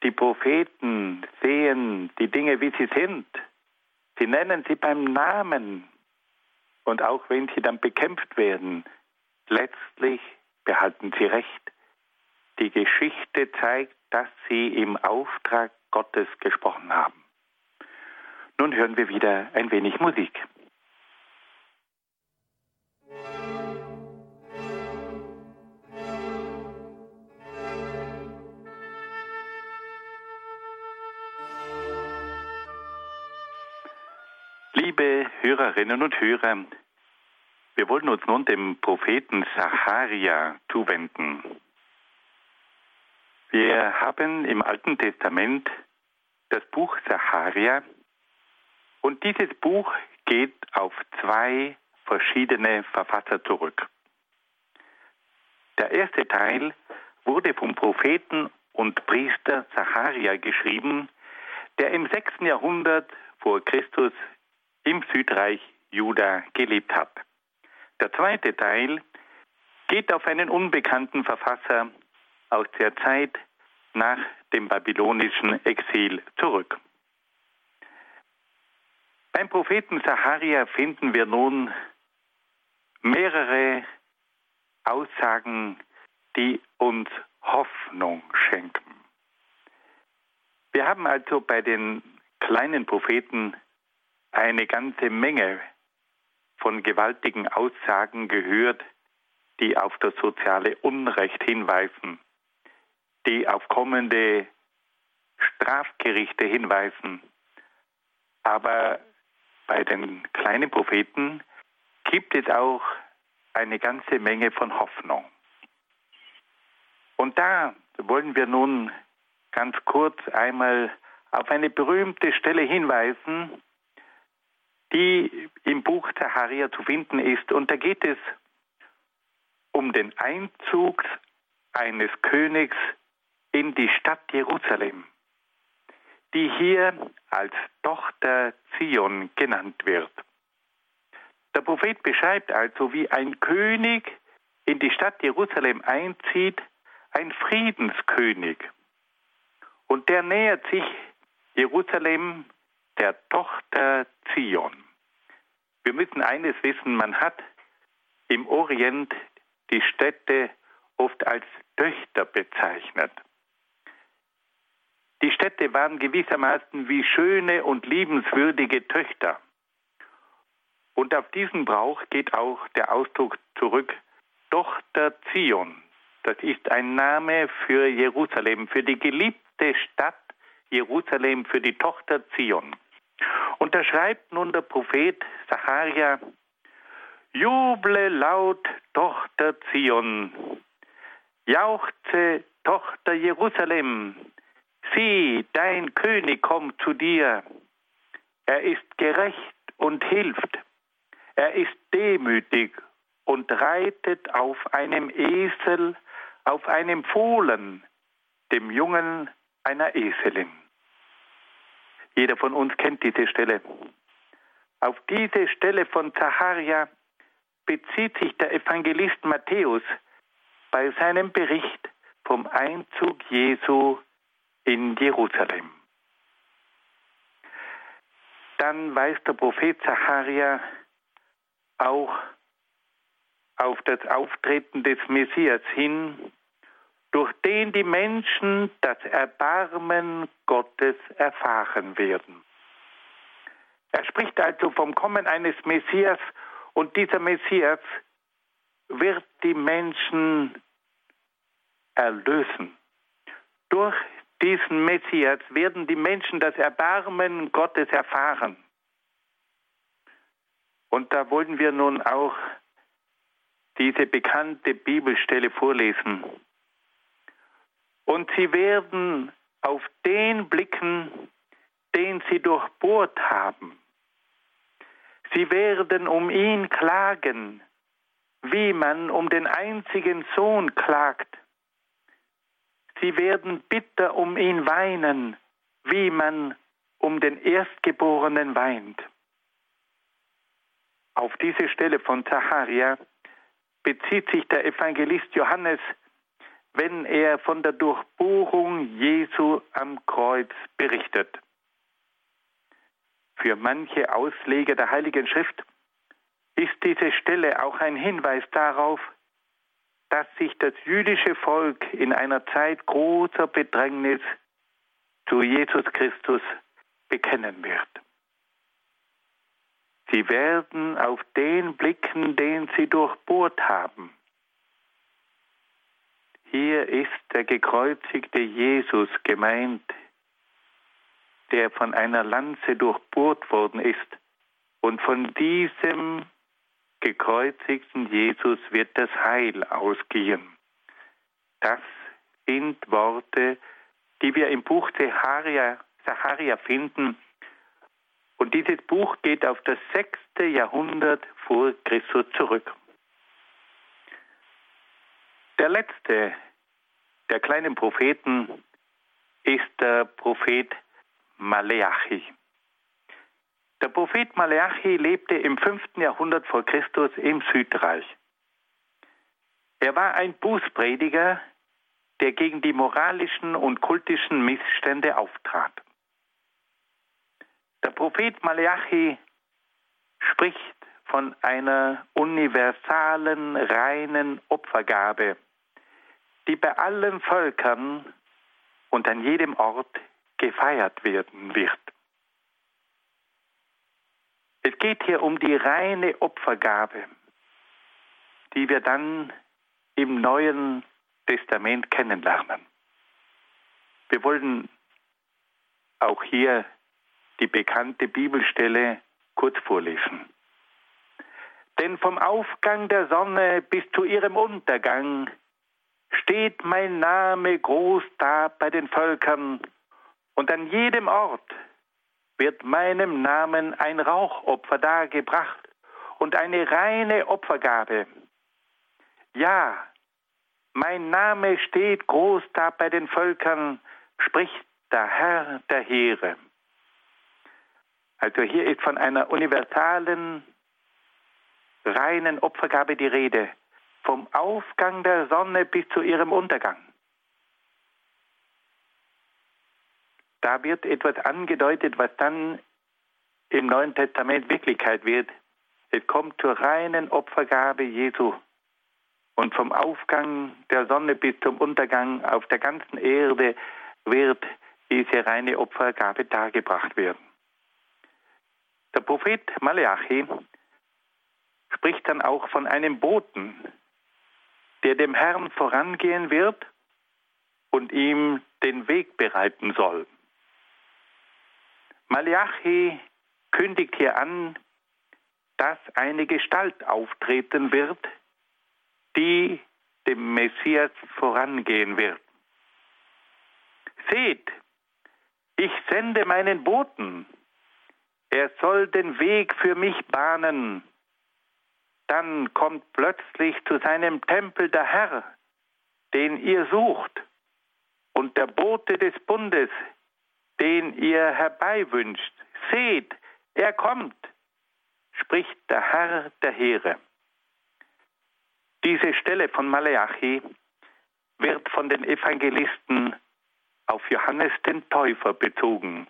[SPEAKER 2] Die Propheten sehen die Dinge, wie sie sind. Sie nennen sie beim Namen. Und auch wenn sie dann bekämpft werden, letztlich behalten sie Recht. Die Geschichte zeigt, dass sie im Auftrag Gottes gesprochen haben. Nun hören wir wieder ein wenig Musik. Liebe Hörerinnen und Hörer, wir wollen uns nun dem Propheten Sacharia zuwenden. Wir haben im Alten Testament das Buch Sacharia und dieses Buch geht auf zwei verschiedene Verfasser zurück. Der erste Teil wurde vom Propheten und Priester Sacharia geschrieben, der im 6. Jahrhundert vor Christus im Südreich Juda gelebt hat. Der zweite Teil geht auf einen unbekannten Verfasser aus der Zeit nach dem babylonischen Exil zurück. Beim Propheten Sacharia finden wir nun mehrere Aussagen, die uns Hoffnung schenken. Wir haben also bei den kleinen Propheten eine ganze Menge von gewaltigen Aussagen gehört, die auf das soziale Unrecht hinweisen, die auf kommende Strafgerichte hinweisen. Aber bei den kleinen Propheten gibt es auch eine ganze Menge von Hoffnung. Und da wollen wir nun ganz kurz einmal auf eine berühmte Stelle hinweisen, die im Buch Zacharia zu finden ist. Und da geht es um den Einzug eines Königs in die Stadt Jerusalem, die hier als Tochter Zion genannt wird. Der Prophet beschreibt also, wie ein König in die Stadt Jerusalem einzieht, ein Friedenskönig. Und der nähert sich Jerusalem der Tochter Zion. Wir müssen eines wissen, man hat im Orient die Städte oft als Töchter bezeichnet. Die Städte waren gewissermaßen wie schöne und liebenswürdige Töchter. Und auf diesen Brauch geht auch der Ausdruck zurück, Tochter Zion. Das ist ein Name für Jerusalem, für die geliebte Stadt Jerusalem, für die Tochter Zion. Und da schreibt nun der Prophet Zacharia, Juble laut, Tochter Zion, jauchze, Tochter Jerusalem, sieh, dein König kommt zu dir. Er ist gerecht und hilft. Er ist demütig und reitet auf einem Esel, auf einem Fohlen, dem Jungen einer Eselin. Jeder von uns kennt diese Stelle. Auf diese Stelle von Zacharia bezieht sich der Evangelist Matthäus bei seinem Bericht vom Einzug Jesu in Jerusalem. Dann weist der Prophet Zacharia auch auf das Auftreten des Messias hin, durch den die Menschen das Erbarmen Gottes erfahren werden. Er spricht also vom Kommen eines Messias und dieser Messias wird die Menschen erlösen. Durch diesen Messias werden die Menschen das Erbarmen Gottes erfahren. Und da wollen wir nun auch diese bekannte Bibelstelle vorlesen. Und sie werden auf den blicken, den sie durchbohrt haben. Sie werden um ihn klagen, wie man um den einzigen Sohn klagt. Sie werden bitter um ihn weinen, wie man um den Erstgeborenen weint. Auf diese Stelle von Zacharia bezieht sich der Evangelist Johannes wenn er von der Durchbohrung Jesu am Kreuz berichtet. Für manche Ausleger der Heiligen Schrift ist diese Stelle auch ein Hinweis darauf, dass sich das jüdische Volk in einer Zeit großer Bedrängnis zu Jesus Christus bekennen wird. Sie werden auf den blicken, den sie durchbohrt haben. Hier ist der gekreuzigte Jesus gemeint, der von einer Lanze durchbohrt worden ist. Und von diesem gekreuzigten Jesus wird das Heil ausgehen. Das sind Worte, die wir im Buch Zacharia, Zacharia finden. Und dieses Buch geht auf das sechste Jahrhundert vor Christus zurück. Der letzte der kleinen Propheten ist der Prophet Maleachi. Der Prophet Maleachi lebte im 5. Jahrhundert vor Christus im Südreich. Er war ein Bußprediger, der gegen die moralischen und kultischen Missstände auftrat. Der Prophet Maleachi spricht von einer universalen, reinen Opfergabe, die bei allen Völkern und an jedem Ort gefeiert werden wird. Es geht hier um die reine Opfergabe, die wir dann im Neuen Testament kennenlernen. Wir wollen auch hier die bekannte Bibelstelle kurz vorlesen. Denn vom Aufgang der Sonne bis zu ihrem Untergang steht mein Name groß da bei den Völkern und an jedem Ort wird meinem Namen ein Rauchopfer dargebracht und eine reine Opfergabe. Ja, mein Name steht groß da bei den Völkern, spricht der Herr der Heere. Also hier ist von einer universalen, reinen Opfergabe die Rede, vom Aufgang der Sonne bis zu ihrem Untergang. Da wird etwas angedeutet, was dann im Neuen Testament Wirklichkeit wird. Es kommt zur reinen Opfergabe Jesu. Und vom Aufgang der Sonne bis zum Untergang auf der ganzen Erde wird diese reine Opfergabe dargebracht werden. Der Prophet Malachi spricht dann auch von einem Boten, der dem Herrn vorangehen wird und ihm den Weg bereiten soll. Malachi kündigt hier an, dass eine Gestalt auftreten wird, die dem Messias vorangehen wird. Seht, ich sende meinen Boten, er soll den Weg für mich bahnen. Dann kommt plötzlich zu seinem Tempel der Herr, den ihr sucht, und der Bote des Bundes, den ihr herbeiwünscht. Seht, er kommt, spricht der Herr der Heere. Diese Stelle von Maleachi wird von den Evangelisten auf Johannes den Täufer bezogen.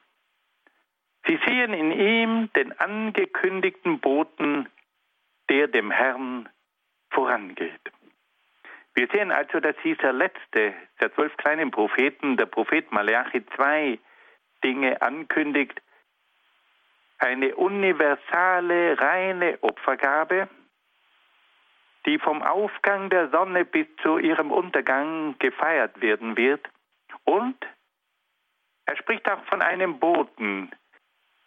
[SPEAKER 2] Sie sehen in ihm den angekündigten Boten, der dem Herrn vorangeht. Wir sehen also, dass dieser letzte der zwölf kleinen Propheten, der Prophet Malachi, zwei Dinge ankündigt. Eine universale, reine Opfergabe, die vom Aufgang der Sonne bis zu ihrem Untergang gefeiert werden wird. Und er spricht auch von einem Boten,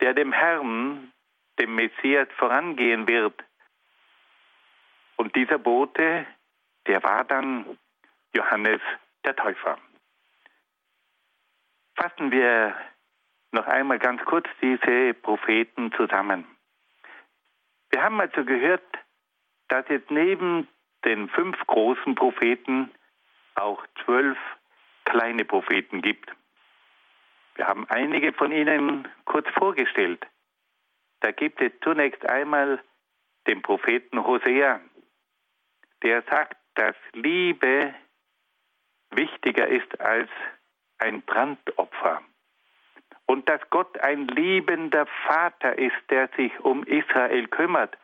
[SPEAKER 2] der dem Herrn, dem Messias, vorangehen wird. Und dieser Bote, der war dann Johannes der Täufer. Fassen wir noch einmal ganz kurz diese Propheten zusammen. Wir haben also gehört, dass es neben den fünf großen Propheten auch zwölf kleine Propheten gibt. Wir haben einige von ihnen kurz vorgestellt. Da gibt es zunächst einmal den Propheten Hosea, der sagt, dass Liebe wichtiger ist als ein Brandopfer. Und dass Gott ein liebender Vater ist, der sich um Israel kümmert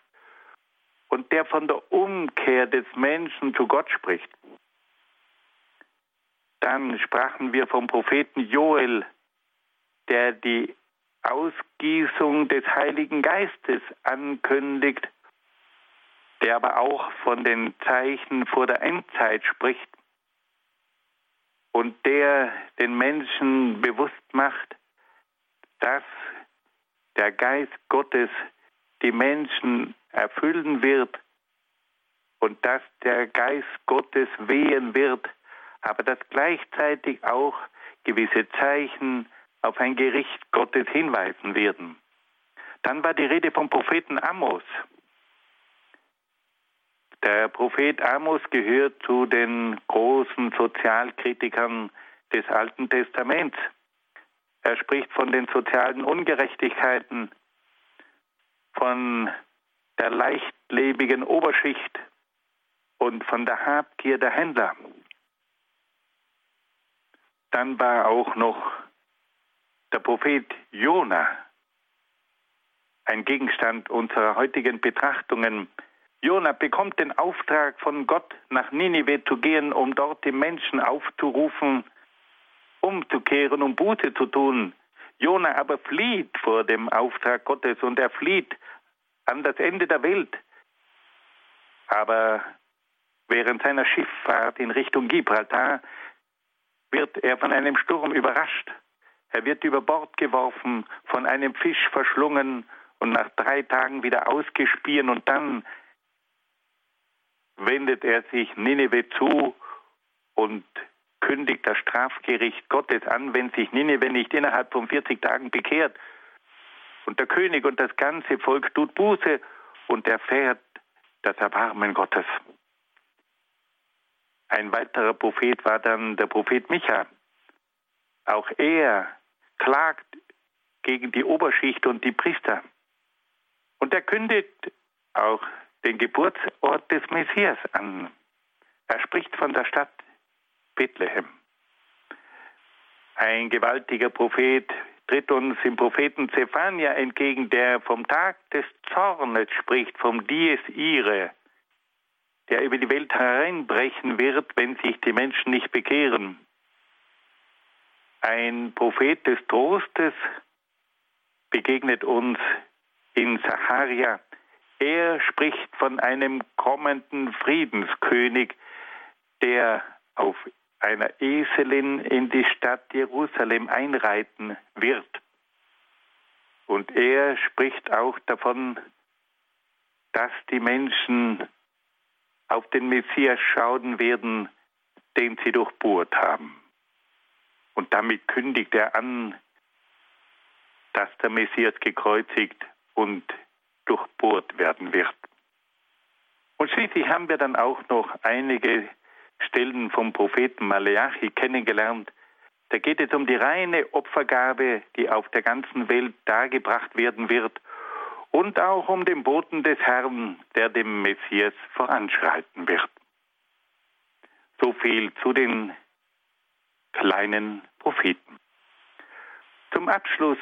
[SPEAKER 2] und der von der Umkehr des Menschen zu Gott spricht. Dann sprachen wir vom Propheten Joel, der die Ausgießung des Heiligen Geistes ankündigt, der aber auch von den Zeichen vor der Endzeit spricht und der den Menschen bewusst macht, dass der Geist Gottes die Menschen erfüllen wird und dass der Geist Gottes wehen wird, aber dass gleichzeitig auch gewisse Zeichen auf ein Gericht Gottes hinweisen werden. Dann war die Rede vom Propheten Amos. Der Prophet Amos gehört zu den großen Sozialkritikern des Alten Testaments. Er spricht von den sozialen Ungerechtigkeiten, von der leichtlebigen Oberschicht und von der Habgier der Händler. Dann war auch noch der Prophet Jona, ein Gegenstand unserer heutigen Betrachtungen. Jona bekommt den Auftrag von Gott, nach Ninive zu gehen, um dort die Menschen aufzurufen, umzukehren, um Buße zu tun. Jona aber flieht vor dem Auftrag Gottes und er flieht an das Ende der Welt. Aber während seiner Schifffahrt in Richtung Gibraltar wird er von einem Sturm überrascht. Er wird über Bord geworfen, von einem Fisch verschlungen und nach drei Tagen wieder ausgespielt und dann wendet er sich Nineveh zu und kündigt das Strafgericht Gottes an, wenn sich Nineveh nicht innerhalb von 40 Tagen bekehrt. Und der König und das ganze Volk tut Buße und erfährt das Erbarmen Gottes. Ein weiterer Prophet war dann der Prophet Micha. Auch er klagt gegen die Oberschicht und die Priester. Und er kündigt auch den Geburtsort des Messias an. Er spricht von der Stadt Bethlehem. Ein gewaltiger Prophet tritt uns im Propheten Zephania entgegen, der vom Tag des Zornes spricht, vom Dies Ire, der über die Welt hereinbrechen wird, wenn sich die Menschen nicht bekehren. Ein Prophet des Trostes begegnet uns in Sacharia. Er spricht von einem kommenden Friedenskönig, der auf einer Eselin in die Stadt Jerusalem einreiten wird. Und er spricht auch davon, dass die Menschen auf den Messias schauen werden, den sie durchbohrt haben. Und damit kündigt er an, dass der Messias gekreuzigt und durchbohrt werden wird. Und schließlich haben wir dann auch noch einige Stellen vom Propheten Maleachi kennengelernt. Da geht es um die reine Opfergabe, die auf der ganzen Welt dargebracht werden wird und auch um den Boten des Herrn, der dem Messias voranschreiten wird. So viel zu den kleinen Propheten. Zum Abschluss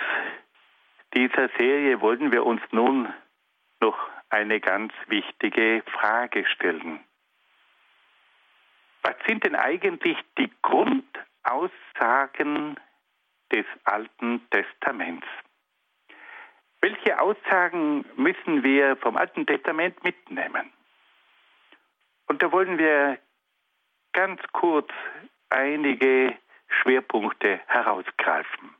[SPEAKER 2] dieser Serie wollen wir uns nun noch eine ganz wichtige Frage stellen. Was sind denn eigentlich die Grundaussagen des Alten Testaments? Welche Aussagen müssen wir vom Alten Testament mitnehmen? Und da wollen wir ganz kurz einige Schwerpunkte herausgreifen.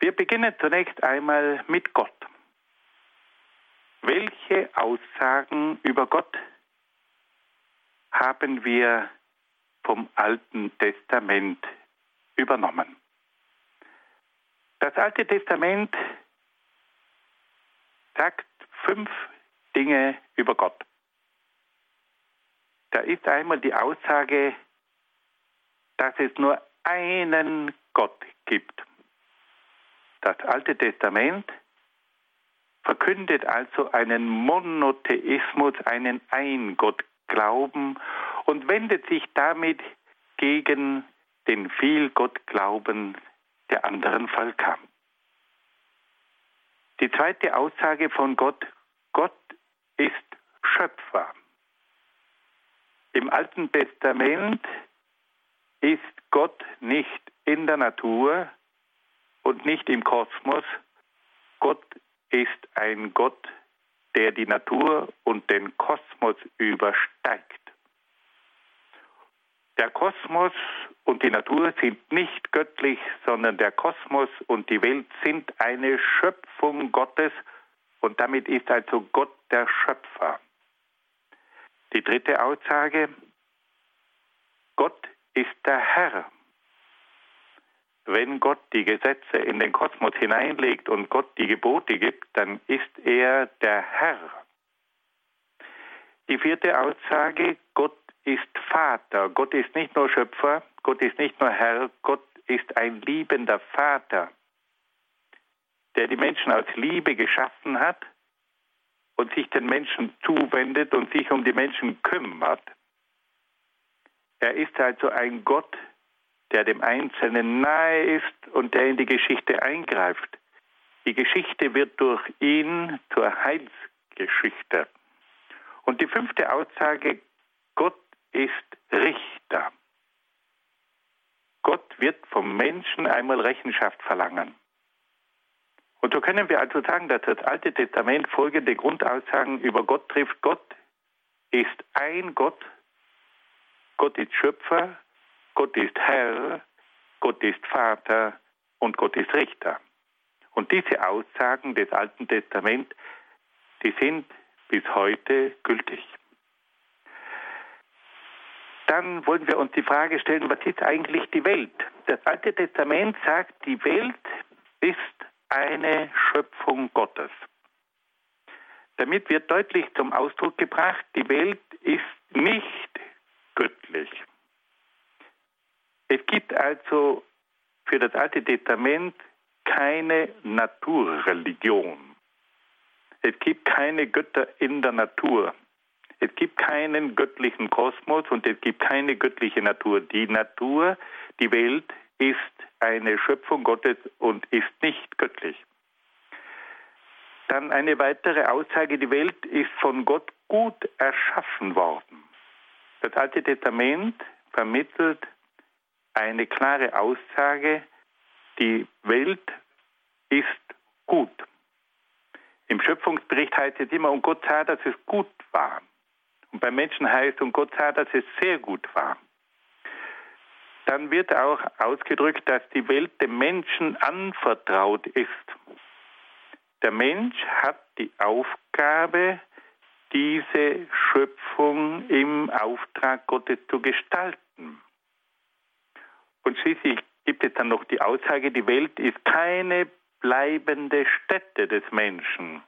[SPEAKER 2] Wir beginnen zunächst einmal mit Gott. Welche Aussagen über Gott haben wir vom Alten Testament übernommen? Das Alte Testament sagt fünf Dinge über Gott. Da ist einmal die Aussage, dass es nur einen Gott gibt. Das Alte Testament verkündet also einen Monotheismus, einen Eingottglauben und wendet sich damit gegen den Vielgottglauben der anderen Völker. Die zweite Aussage von Gott, Gott ist Schöpfer. Im Alten Testament ist Gott nicht in der Natur und nicht im Kosmos. Gott ist ein Gott, der die Natur und den Kosmos übersteigt. Der Kosmos und die Natur sind nicht göttlich, sondern der Kosmos und die Welt sind eine Schöpfung Gottes und damit ist also Gott der Schöpfer. Die dritte Aussage, Gott ist der Herr. Wenn Gott die Gesetze in den Kosmos hineinlegt und Gott die Gebote gibt, dann ist er der Herr. Die vierte Aussage, Gott ist Vater. Gott ist nicht nur Schöpfer, Gott ist nicht nur Herr, Gott ist ein liebender Vater, der die Menschen aus Liebe geschaffen hat und sich den Menschen zuwendet und sich um die Menschen kümmert. Er ist also ein Gott, der dem Einzelnen nahe ist und der in die Geschichte eingreift. Die Geschichte wird durch ihn zur Heilsgeschichte. Und die fünfte Aussage, Gott ist Richter. Gott wird vom Menschen einmal Rechenschaft verlangen. Und so können wir also sagen, dass das Alte Testament folgende Grundaussagen über Gott trifft. Gott ist ein Gott, Gott ist Schöpfer, Gott ist Herr, Gott ist Vater und Gott ist Richter. Und diese Aussagen des Alten Testaments, die sind bis heute gültig dann wollen wir uns die Frage stellen, was ist eigentlich die Welt? Das Alte Testament sagt, die Welt ist eine Schöpfung Gottes. Damit wird deutlich zum Ausdruck gebracht, die Welt ist nicht göttlich. Es gibt also für das Alte Testament keine Naturreligion. Es gibt keine Götter in der Natur. Es gibt keinen göttlichen Kosmos und es gibt keine göttliche Natur. Die Natur, die Welt ist eine Schöpfung Gottes und ist nicht göttlich. Dann eine weitere Aussage, die Welt ist von Gott gut erschaffen worden. Das Alte Testament vermittelt eine klare Aussage, die Welt ist gut. Im Schöpfungsbericht heißt es immer, und Gott sah, dass es gut war. Und beim Menschen heißt, und Gott sah, dass es sehr gut war. Dann wird auch ausgedrückt, dass die Welt dem Menschen anvertraut ist. Der Mensch hat die Aufgabe, diese Schöpfung im Auftrag Gottes zu gestalten. Und schließlich gibt es dann noch die Aussage, die Welt ist keine bleibende Stätte des Menschen.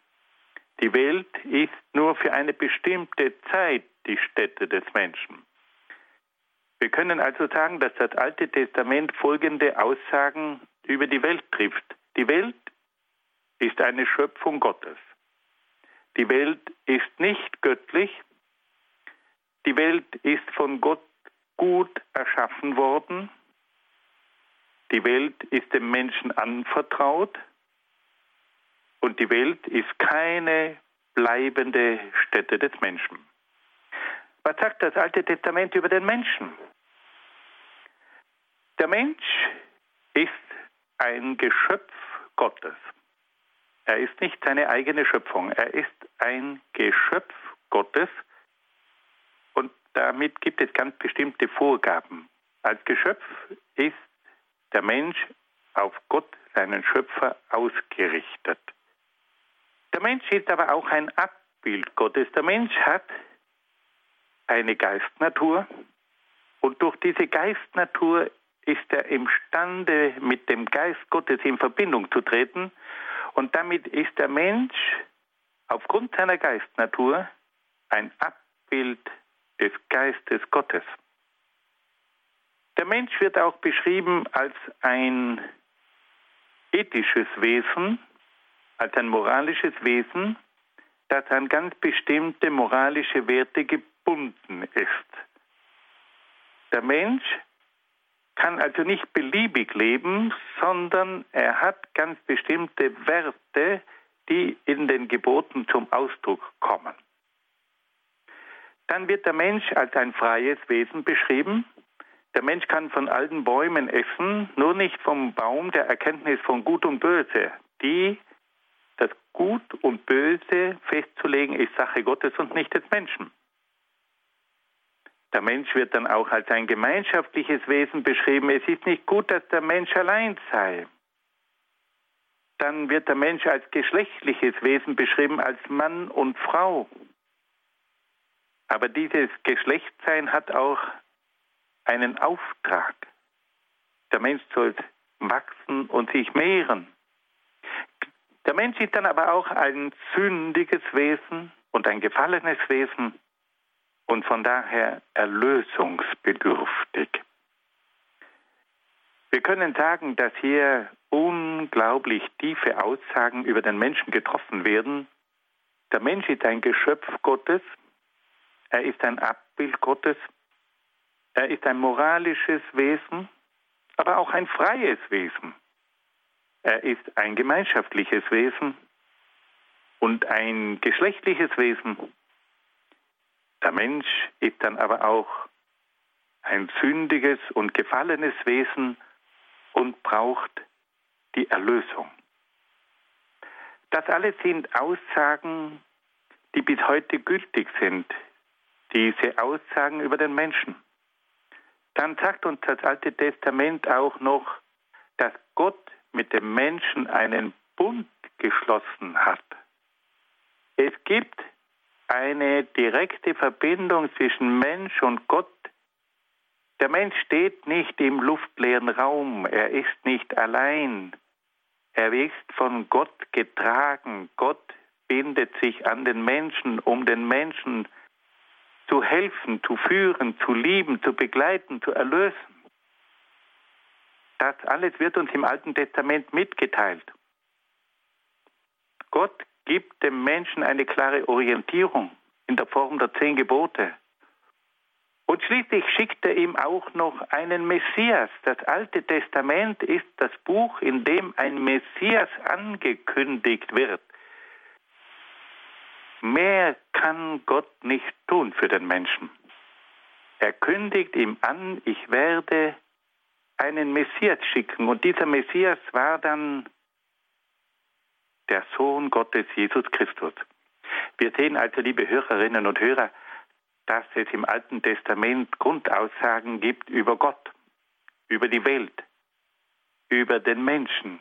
[SPEAKER 2] Die Welt ist nur für eine bestimmte Zeit die Stätte des Menschen. Wir können also sagen, dass das Alte Testament folgende Aussagen über die Welt trifft. Die Welt ist eine Schöpfung Gottes. Die Welt ist nicht göttlich. Die Welt ist von Gott gut erschaffen worden. Die Welt ist dem Menschen anvertraut und die Welt ist keine bleibende Stätte des Menschen. Was sagt das Alte Testament über den Menschen? Der Mensch ist ein Geschöpf Gottes. Er ist nicht seine eigene Schöpfung, er ist ein Geschöpf Gottes und damit gibt es ganz bestimmte Vorgaben. Als Geschöpf ist der Mensch auf Gott, seinen Schöpfer, ausgerichtet. Der Mensch ist aber auch ein Abbild Gottes. Der Mensch hat eine Geistnatur und durch diese Geistnatur ist er imstande, mit dem Geist Gottes in Verbindung zu treten und damit ist der Mensch aufgrund seiner Geistnatur ein Abbild des Geistes Gottes. Der Mensch wird auch beschrieben als ein ethisches Wesen, als ein moralisches Wesen, das an ganz bestimmte moralische Werte gebunden ist. Der Mensch kann also nicht beliebig leben, sondern er hat ganz bestimmte Werte, die in den Geboten zum Ausdruck kommen. Dann wird der Mensch als ein freies Wesen beschrieben, der Mensch kann von allen Bäumen essen, nur nicht vom Baum der Erkenntnis von Gut und Böse. Die, das Gut und Böse festzulegen, ist Sache Gottes und nicht des Menschen. Der Mensch wird dann auch als ein gemeinschaftliches Wesen beschrieben. Es ist nicht gut, dass der Mensch allein sei. Dann wird der Mensch als geschlechtliches Wesen beschrieben, als Mann und Frau. Aber dieses Geschlechtsein hat auch einen Auftrag. Der Mensch soll wachsen und sich mehren. Der Mensch ist dann aber auch ein sündiges Wesen und ein gefallenes Wesen und von daher erlösungsbedürftig. Wir können sagen, dass hier unglaublich tiefe Aussagen über den Menschen getroffen werden. Der Mensch ist ein Geschöpf Gottes, er ist ein Abbild Gottes er ist ein moralisches Wesen, aber auch ein freies Wesen. Er ist ein gemeinschaftliches Wesen und ein geschlechtliches Wesen. Der Mensch ist dann aber auch ein sündiges und gefallenes Wesen und braucht die Erlösung. Das alles sind Aussagen, die bis heute gültig sind, diese Aussagen über den Menschen dann sagt uns das Alte Testament auch noch, dass Gott mit dem Menschen einen Bund geschlossen hat. Es gibt eine direkte Verbindung zwischen Mensch und Gott. Der Mensch steht nicht im luftleeren Raum, er ist nicht allein. Er ist von Gott getragen. Gott bindet sich an den Menschen, um den Menschen zu helfen, zu führen, zu lieben, zu begleiten, zu erlösen. Das alles wird uns im Alten Testament mitgeteilt. Gott gibt dem Menschen eine klare Orientierung in der Form der zehn Gebote. Und schließlich schickt er ihm auch noch einen Messias. Das Alte Testament ist das Buch, in dem ein Messias angekündigt wird. Mehr kann Gott nicht tun für den Menschen. Er kündigt ihm an, ich werde einen Messias schicken. Und dieser Messias war dann der Sohn Gottes, Jesus Christus. Wir sehen also, liebe Hörerinnen und Hörer, dass es im Alten Testament Grundaussagen gibt über Gott, über die Welt, über den Menschen,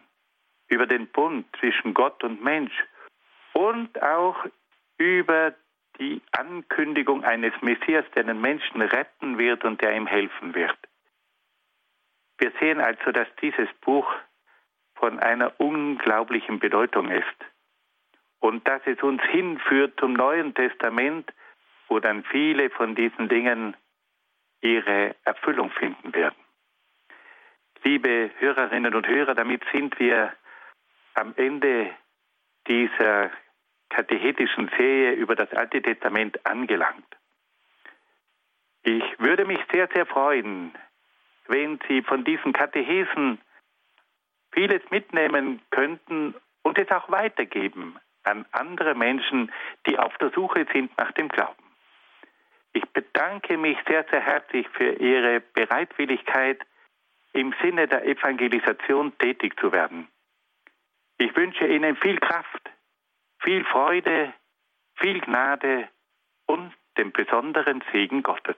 [SPEAKER 2] über den Bund zwischen Gott und Mensch und auch über die Ankündigung eines Messias, der den Menschen retten wird und der ihm helfen wird. Wir sehen also, dass dieses Buch von einer unglaublichen Bedeutung ist und dass es uns hinführt zum Neuen Testament, wo dann viele von diesen Dingen ihre Erfüllung finden werden. Liebe Hörerinnen und Hörer, damit sind wir am Ende dieser katechetischen Serie über das Alte Testament angelangt. Ich würde mich sehr, sehr freuen, wenn Sie von diesen Katechesen vieles mitnehmen könnten und es auch weitergeben an andere Menschen, die auf der Suche sind nach dem Glauben. Ich bedanke mich sehr, sehr herzlich für Ihre Bereitwilligkeit, im Sinne der Evangelisation tätig zu werden. Ich wünsche Ihnen viel Kraft, viel Freude, viel Gnade und den besonderen Segen Gottes.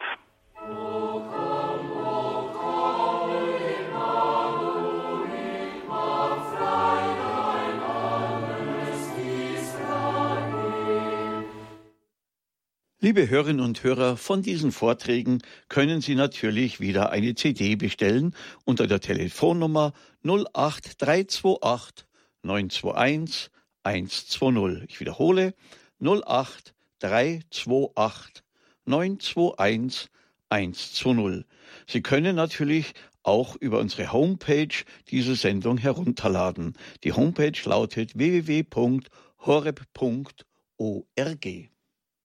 [SPEAKER 1] Liebe Hörerinnen und Hörer, von diesen Vorträgen können Sie natürlich wieder eine CD bestellen unter der Telefonnummer 08328 921 120. Ich wiederhole 08328 921 120. Sie können natürlich auch über unsere Homepage diese Sendung herunterladen. Die Homepage lautet www.horeb.org.